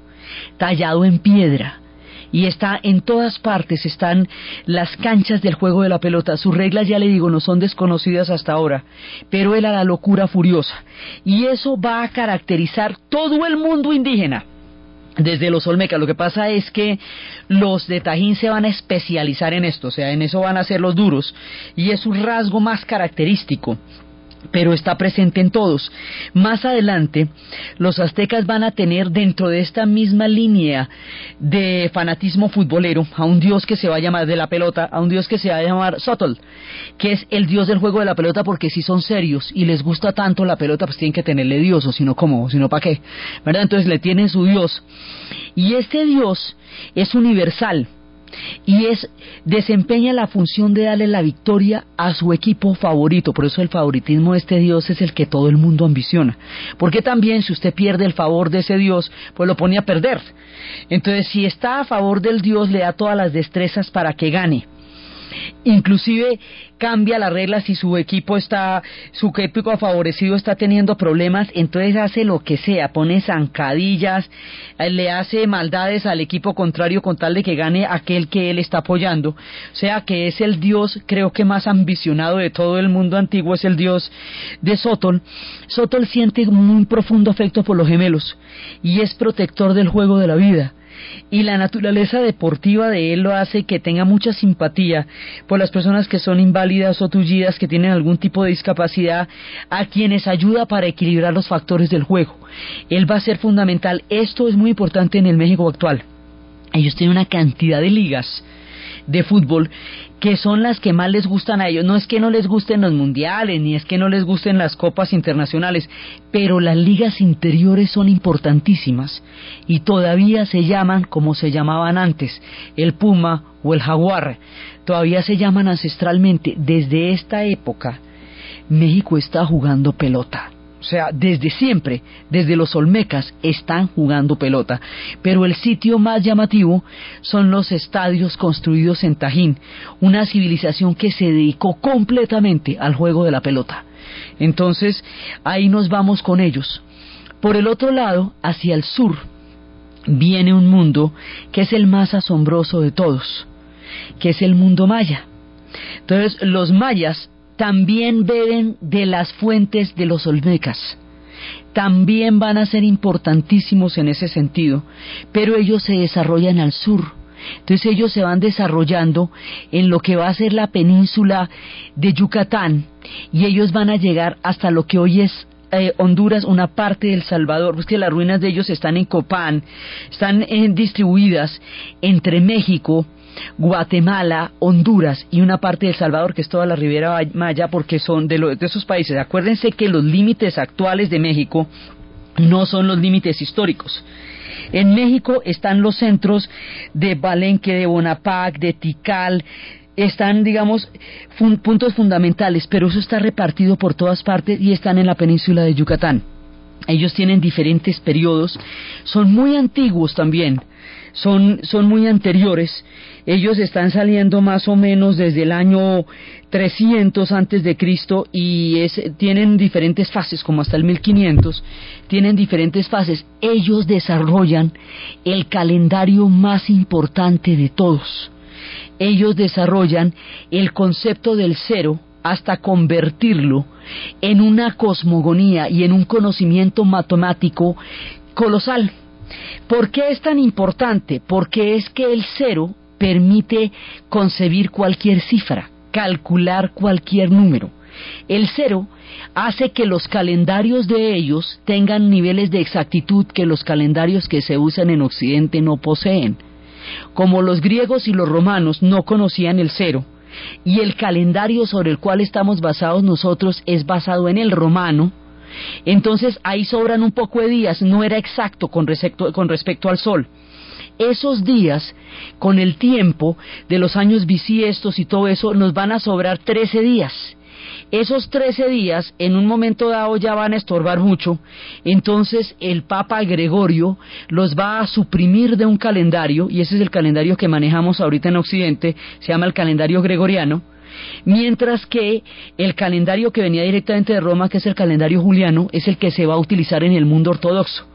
tallado en piedra, y está en todas partes, están las canchas del juego de la pelota. Sus reglas, ya le digo, no son desconocidas hasta ahora, pero era la locura furiosa. Y eso va a caracterizar todo el mundo indígena desde los Olmecas. Lo que pasa es que los de Tajín se van a especializar en esto, o sea, en eso van a ser los duros, y es un rasgo más característico pero está presente en todos. Más adelante, los aztecas van a tener dentro de esta misma línea de fanatismo futbolero a un dios que se va a llamar de la pelota, a un dios que se va a llamar Sotol, que es el dios del juego de la pelota porque si son serios y les gusta tanto la pelota, pues tienen que tenerle dios, o si no, ¿cómo? Si no, ¿para qué? ¿Verdad? Entonces le tienen su dios. Y este dios es universal, y es desempeña la función de darle la victoria a su equipo favorito. Por eso el favoritismo de este Dios es el que todo el mundo ambiciona. Porque también si usted pierde el favor de ese Dios, pues lo pone a perder. Entonces, si está a favor del Dios, le da todas las destrezas para que gane. Inclusive cambia la regla si su equipo está, su equipo favorecido está teniendo problemas, entonces hace lo que sea, pone zancadillas, eh, le hace maldades al equipo contrario con tal de que gane aquel que él está apoyando. O sea que es el dios, creo que más ambicionado de todo el mundo antiguo, es el dios de Sotol. Sotol siente un profundo afecto por los gemelos y es protector del juego de la vida y la naturaleza deportiva de él lo hace que tenga mucha simpatía por las personas que son inválidas o tullidas, que tienen algún tipo de discapacidad, a quienes ayuda para equilibrar los factores del juego. Él va a ser fundamental. Esto es muy importante en el México actual. Ellos tienen una cantidad de ligas de fútbol que son las que más les gustan a ellos. No es que no les gusten los mundiales, ni es que no les gusten las copas internacionales, pero las ligas interiores son importantísimas y todavía se llaman como se llamaban antes, el Puma o el Jaguar. Todavía se llaman ancestralmente. Desde esta época, México está jugando pelota. Sea, desde siempre, desde los Olmecas, están jugando pelota. Pero el sitio más llamativo son los estadios construidos en Tajín, una civilización que se dedicó completamente al juego de la pelota. Entonces, ahí nos vamos con ellos. Por el otro lado, hacia el sur, viene un mundo que es el más asombroso de todos, que es el mundo maya. Entonces, los mayas también beben de las fuentes de los olmecas. También van a ser importantísimos en ese sentido, pero ellos se desarrollan al sur. Entonces ellos se van desarrollando en lo que va a ser la península de Yucatán y ellos van a llegar hasta lo que hoy es eh, Honduras, una parte del Salvador, pues que las ruinas de ellos están en Copán, están eh, distribuidas entre México, Guatemala, Honduras y una parte de El Salvador, que es toda la Riviera Maya, porque son de, de esos países. Acuérdense que los límites actuales de México no son los límites históricos. En México están los centros de Balenque, de Bonaparte, de Tikal, están, digamos, puntos fundamentales, pero eso está repartido por todas partes y están en la península de Yucatán. Ellos tienen diferentes periodos, son muy antiguos también, son, son muy anteriores ellos están saliendo más o menos desde el año 300 antes de Cristo y es, tienen diferentes fases, como hasta el 1500, tienen diferentes fases. Ellos desarrollan el calendario más importante de todos. Ellos desarrollan el concepto del cero hasta convertirlo en una cosmogonía y en un conocimiento matemático colosal. ¿Por qué es tan importante? Porque es que el cero permite concebir cualquier cifra, calcular cualquier número. El cero hace que los calendarios de ellos tengan niveles de exactitud que los calendarios que se usan en Occidente no poseen. Como los griegos y los romanos no conocían el cero, y el calendario sobre el cual estamos basados nosotros es basado en el romano, entonces ahí sobran un poco de días, no era exacto con respecto, con respecto al sol. Esos días, con el tiempo de los años bisiestos y todo eso, nos van a sobrar 13 días esos 13 días en un momento dado ya van a estorbar mucho, entonces el Papa Gregorio los va a suprimir de un calendario, y ese es el calendario que manejamos ahorita en Occidente, se llama el calendario gregoriano, mientras que el calendario que venía directamente de Roma, que es el calendario juliano, es el que se va a utilizar en el mundo ortodoxo.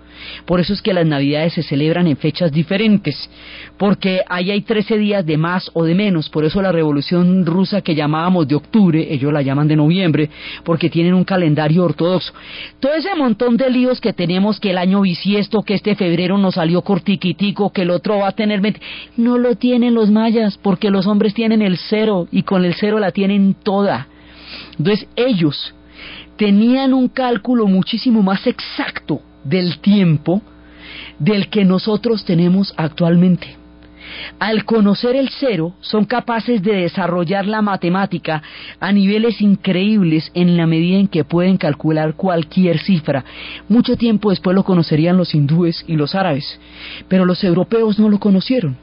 Por eso es que las Navidades se celebran en fechas diferentes, porque ahí hay 13 días de más o de menos. Por eso la Revolución Rusa que llamábamos de octubre, ellos la llaman de noviembre, porque tienen un calendario ortodoxo. Todo ese montón de líos que tenemos, que el año bisiesto, que este febrero nos salió cortiquitico, que el otro va a tener 20, no lo tienen los mayas, porque los hombres tienen el cero y con el cero la tienen toda. Entonces ellos tenían un cálculo muchísimo más exacto del tiempo del que nosotros tenemos actualmente. Al conocer el cero, son capaces de desarrollar la matemática a niveles increíbles en la medida en que pueden calcular cualquier cifra. Mucho tiempo después lo conocerían los hindúes y los árabes, pero los europeos no lo conocieron.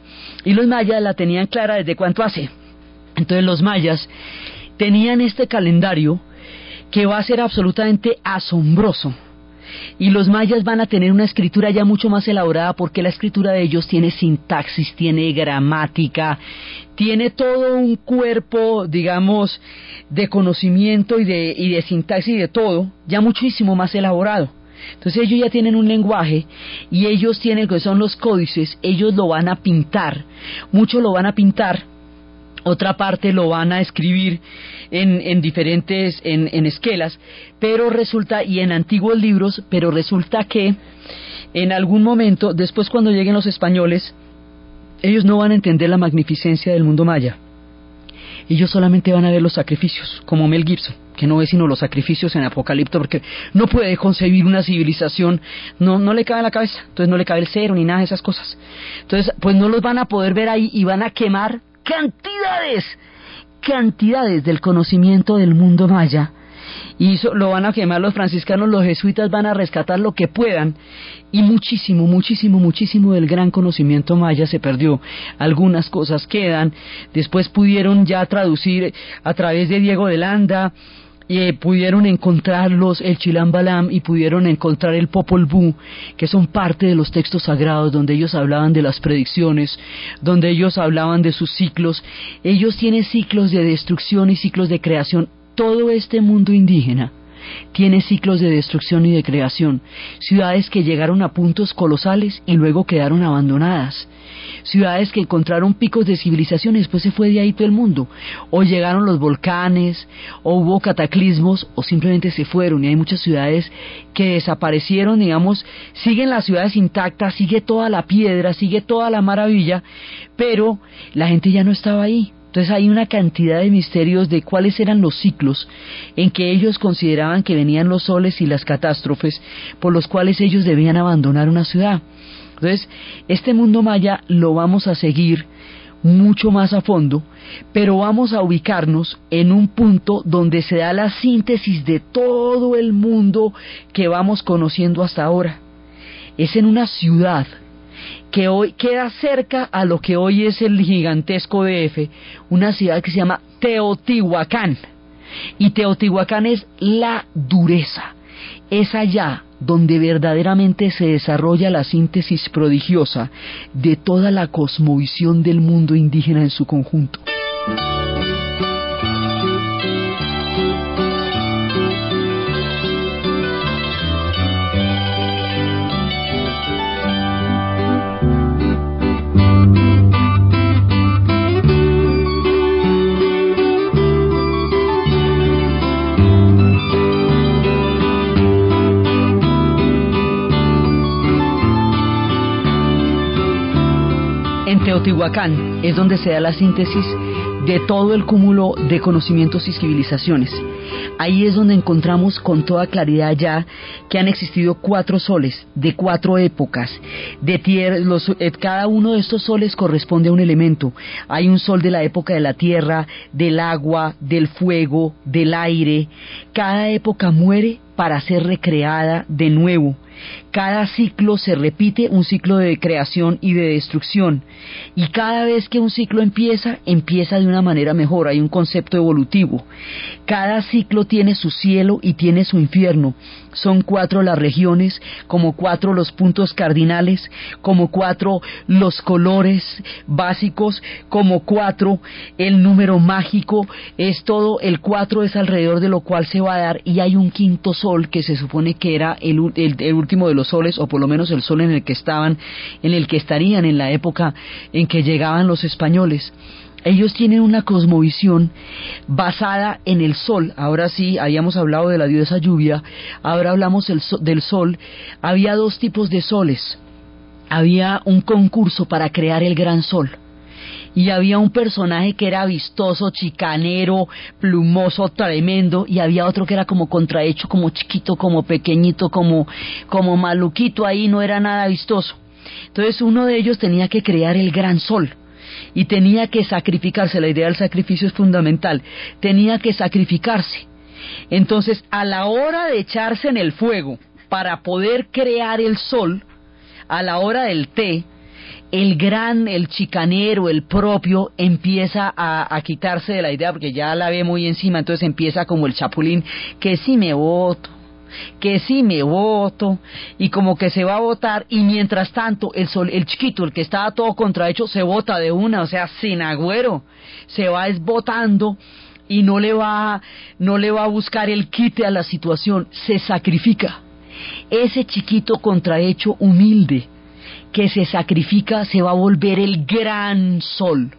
Y los mayas la tenían clara desde cuánto hace. Entonces los mayas tenían este calendario que va a ser absolutamente asombroso y los mayas van a tener una escritura ya mucho más elaborada porque la escritura de ellos tiene sintaxis, tiene gramática, tiene todo un cuerpo, digamos, de conocimiento y de, y de sintaxis y de todo, ya muchísimo más elaborado. Entonces ellos ya tienen un lenguaje y ellos tienen que son los códices, ellos lo van a pintar, muchos lo van a pintar, otra parte lo van a escribir en, diferentes, en, esquelas, pero resulta, y en antiguos libros, pero resulta que en algún momento, después cuando lleguen los españoles, ellos no van a entender la magnificencia del mundo maya. Ellos solamente van a ver los sacrificios, como Mel Gibson, que no ve sino los sacrificios en Apocalipto, porque no puede concebir una civilización, no, no le cabe en la cabeza, entonces no le cabe el cero ni nada de esas cosas. Entonces, pues no los van a poder ver ahí y van a quemar cantidades cantidades del conocimiento del mundo maya. Y lo van a quemar los franciscanos, los jesuitas van a rescatar lo que puedan. Y muchísimo, muchísimo, muchísimo del gran conocimiento maya se perdió. Algunas cosas quedan, después pudieron ya traducir a través de Diego de Landa, eh, pudieron encontrarlos el Chilam Balam y pudieron encontrar el Popol Vuh, que son parte de los textos sagrados donde ellos hablaban de las predicciones, donde ellos hablaban de sus ciclos. Ellos tienen ciclos de destrucción y ciclos de creación. Todo este mundo indígena tiene ciclos de destrucción y de creación, ciudades que llegaron a puntos colosales y luego quedaron abandonadas, ciudades que encontraron picos de civilización y después se fue de ahí todo el mundo, o llegaron los volcanes, o hubo cataclismos, o simplemente se fueron, y hay muchas ciudades que desaparecieron, digamos, siguen las ciudades intactas, sigue toda la piedra, sigue toda la maravilla, pero la gente ya no estaba ahí, entonces hay una cantidad de misterios de cuáles eran los ciclos en que ellos consideraban que venían los soles y las catástrofes por los cuales ellos debían abandonar una ciudad. Entonces, este mundo maya lo vamos a seguir mucho más a fondo, pero vamos a ubicarnos en un punto donde se da la síntesis de todo el mundo que vamos conociendo hasta ahora. Es en una ciudad que hoy queda cerca a lo que hoy es el gigantesco DF, una ciudad que se llama Teotihuacán. Y Teotihuacán es la dureza. Es allá donde verdaderamente se desarrolla la síntesis prodigiosa de toda la cosmovisión del mundo indígena en su conjunto. En Teotihuacán es donde se da la síntesis de todo el cúmulo de conocimientos y civilizaciones. Ahí es donde encontramos con toda claridad ya que han existido cuatro soles de cuatro épocas. De tierra, eh, cada uno de estos soles corresponde a un elemento. Hay un sol de la época de la tierra, del agua, del fuego, del aire. Cada época muere para ser recreada de nuevo. Cada ciclo se repite, un ciclo de creación y de destrucción. Y cada vez que un ciclo empieza, empieza de una manera mejor, hay un concepto evolutivo. Cada ciclo tiene su cielo y tiene su infierno. Son cuatro las regiones, como cuatro los puntos cardinales, como cuatro los colores básicos, como cuatro el número mágico, es todo, el cuatro es alrededor de lo cual se va a dar y hay un quinto sol que se supone que era el, el último de los soles, o por lo menos el sol en el que estaban, en el que estarían en la época en que llegaban los españoles. Ellos tienen una cosmovisión basada en el sol. Ahora sí, habíamos hablado de la diosa lluvia, ahora hablamos del sol. Había dos tipos de soles. Había un concurso para crear el gran sol y había un personaje que era vistoso, chicanero, plumoso, tremendo, y había otro que era como contrahecho, como chiquito, como pequeñito, como, como maluquito ahí, no era nada vistoso. Entonces uno de ellos tenía que crear el gran sol y tenía que sacrificarse, la idea del sacrificio es fundamental, tenía que sacrificarse. Entonces, a la hora de echarse en el fuego para poder crear el sol, a la hora del té, el gran, el chicanero, el propio, empieza a, quitarse de la idea porque ya la ve muy encima, entonces empieza como el chapulín, que sí me voto, que sí me voto, y como que se va a votar, y mientras tanto el, sol, el chiquito, el que estaba todo contrahecho, se vota de una, o sea, sin agüero, se va esbotando y no le va, no le va a buscar el quite a la situación, se sacrifica. Ese chiquito contrahecho humilde, que se sacrifica se va a volver el gran sol.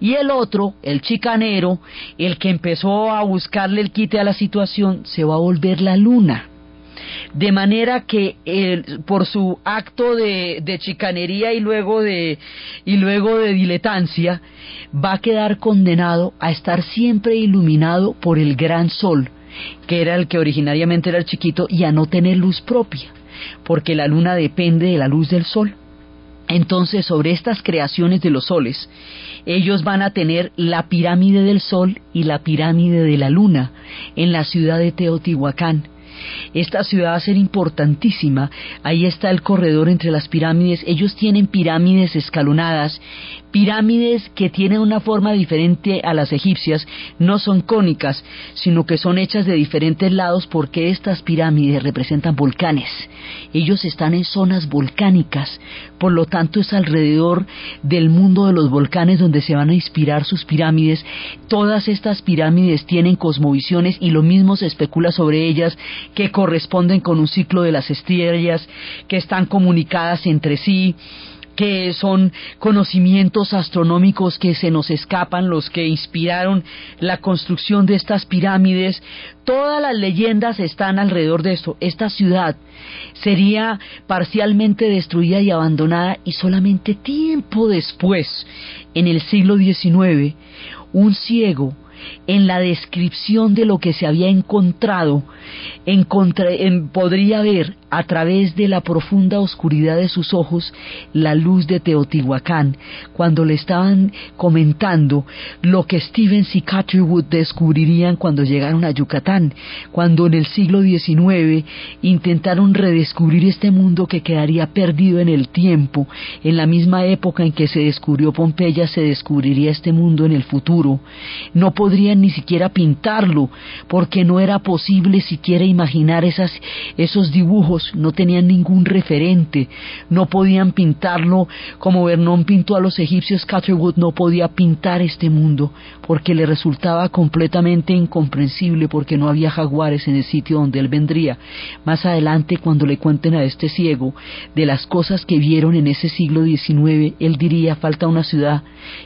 Y el otro, el chicanero, el que empezó a buscarle el quite a la situación, se va a volver la luna. De manera que por su acto de, de, chicanería y luego de, y luego de diletancia, va a quedar condenado a estar siempre iluminado por el gran sol, que era el que originariamente era el chiquito, y a no tener luz propia porque la luna depende de la luz del sol. Entonces, sobre estas creaciones de los soles, ellos van a tener la pirámide del sol y la pirámide de la luna en la ciudad de Teotihuacán. Esta ciudad va a ser importantísima. Ahí está el corredor entre las pirámides. Ellos tienen pirámides escalonadas pirámides que tienen una forma diferente a las egipcias, no son cónicas, sino que son hechas de diferentes lados porque estas pirámides representan volcanes. Ellos están en zonas volcánicas, por lo tanto es alrededor del mundo de los volcanes donde se van a inspirar sus pirámides. Todas estas pirámides tienen cosmovisiones y lo mismo se especula sobre ellas que corresponden con un ciclo de las estrellas, que están comunicadas entre sí que son conocimientos astronómicos que se nos escapan, los que inspiraron la construcción de estas pirámides. Todas las leyendas están alrededor de esto. Esta ciudad sería parcialmente destruida y abandonada y solamente tiempo después, en el siglo XIX, un ciego en la descripción de lo que se había encontrado, podría ver a través de la profunda oscuridad de sus ojos la luz de Teotihuacán, cuando le estaban comentando lo que Stevens y Catherwood descubrirían cuando llegaron a Yucatán, cuando en el siglo XIX intentaron redescubrir este mundo que quedaría perdido en el tiempo, en la misma época en que se descubrió Pompeya se descubriría este mundo en el futuro. No podrían ni siquiera pintarlo, porque no era posible siquiera imaginar esas, esos dibujos, no tenían ningún referente, no podían pintarlo como Vernon pintó a los egipcios, Catherwood no podía pintar este mundo, porque le resultaba completamente incomprensible, porque no había jaguares en el sitio donde él vendría. Más adelante, cuando le cuenten a este ciego de las cosas que vieron en ese siglo XIX, él diría, falta una ciudad,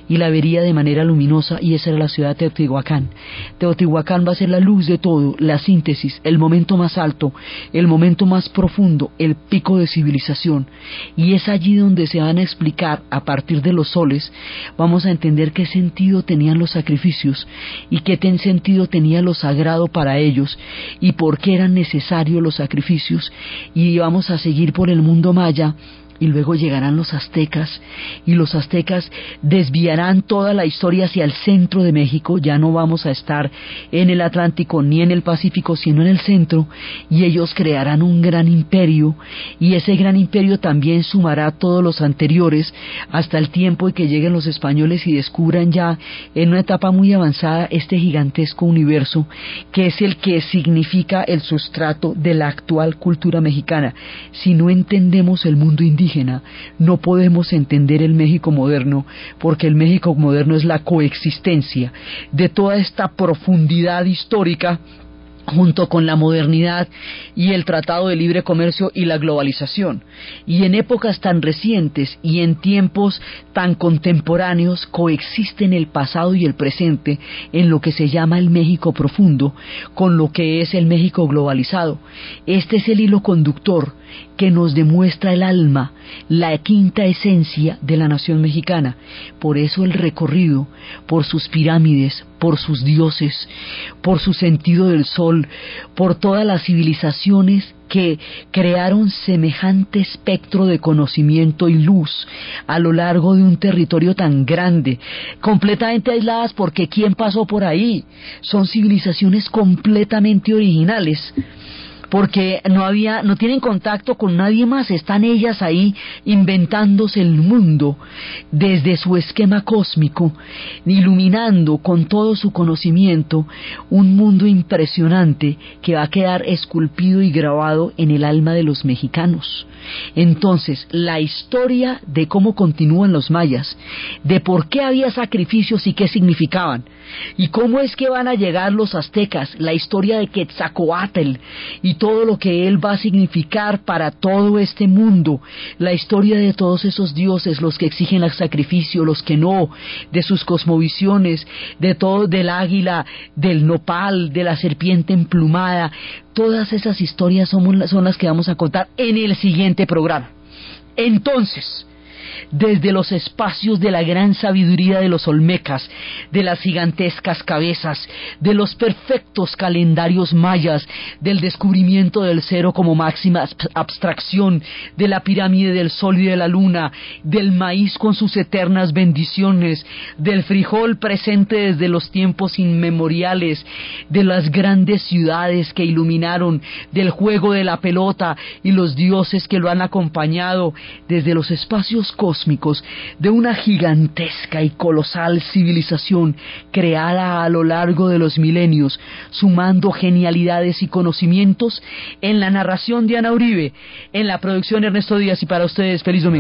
y la vería de manera luminosa, y esa era la ciudad de Teotihuacán. Teotihuacán va a ser la luz de todo, la síntesis, el momento más alto, el momento más profundo, el pico de civilización. Y es allí donde se van a explicar, a partir de los soles, vamos a entender qué sentido tenían los sacrificios y qué sentido tenía lo sagrado para ellos y por qué eran necesarios los sacrificios. Y vamos a seguir por el mundo maya y luego llegarán los aztecas y los aztecas desviarán toda la historia hacia el centro de México, ya no vamos a estar en el Atlántico ni en el Pacífico, sino en el centro y ellos crearán un gran imperio y ese gran imperio también sumará todos los anteriores hasta el tiempo en que lleguen los españoles y descubran ya en una etapa muy avanzada este gigantesco universo que es el que significa el sustrato de la actual cultura mexicana. Si no entendemos el mundo indígena, no podemos entender el México moderno, porque el México moderno es la coexistencia de toda esta profundidad histórica junto con la modernidad y el Tratado de Libre Comercio y la globalización. Y en épocas tan recientes y en tiempos tan contemporáneos coexisten el pasado y el presente en lo que se llama el México profundo con lo que es el México globalizado. Este es el hilo conductor que nos demuestra el alma, la quinta esencia de la nación mexicana. Por eso el recorrido, por sus pirámides, por sus dioses, por su sentido del sol, por todas las civilizaciones que crearon semejante espectro de conocimiento y luz a lo largo de un territorio tan grande, completamente aisladas porque ¿quién pasó por ahí? Son civilizaciones completamente originales porque no había, no tienen contacto con nadie más, están ellas ahí inventándose el mundo desde su esquema cósmico, iluminando con todo su conocimiento un mundo impresionante que va a quedar esculpido y grabado en el alma de los mexicanos. Entonces, la historia de cómo continúan los mayas, de por qué había sacrificios y qué significaban, y cómo es que van a llegar los aztecas, la historia de Quetzalcoatl y todo lo que él va a significar para todo este mundo, la historia de todos esos dioses, los que exigen el sacrificio, los que no, de sus cosmovisiones, de todo del águila, del nopal, de la serpiente emplumada, todas esas historias son, son las que vamos a contar en el siguiente programa. Entonces, desde los espacios de la gran sabiduría de los olmecas, de las gigantescas cabezas, de los perfectos calendarios mayas, del descubrimiento del cero como máxima abstracción, de la pirámide del sol y de la luna, del maíz con sus eternas bendiciones, del frijol presente desde los tiempos inmemoriales, de las grandes ciudades que iluminaron, del juego de la pelota y los dioses que lo han acompañado, desde los espacios de una gigantesca y colosal civilización creada a lo largo de los milenios, sumando genialidades y conocimientos en la narración de Ana Uribe, en la producción Ernesto Díaz y para ustedes feliz domingo.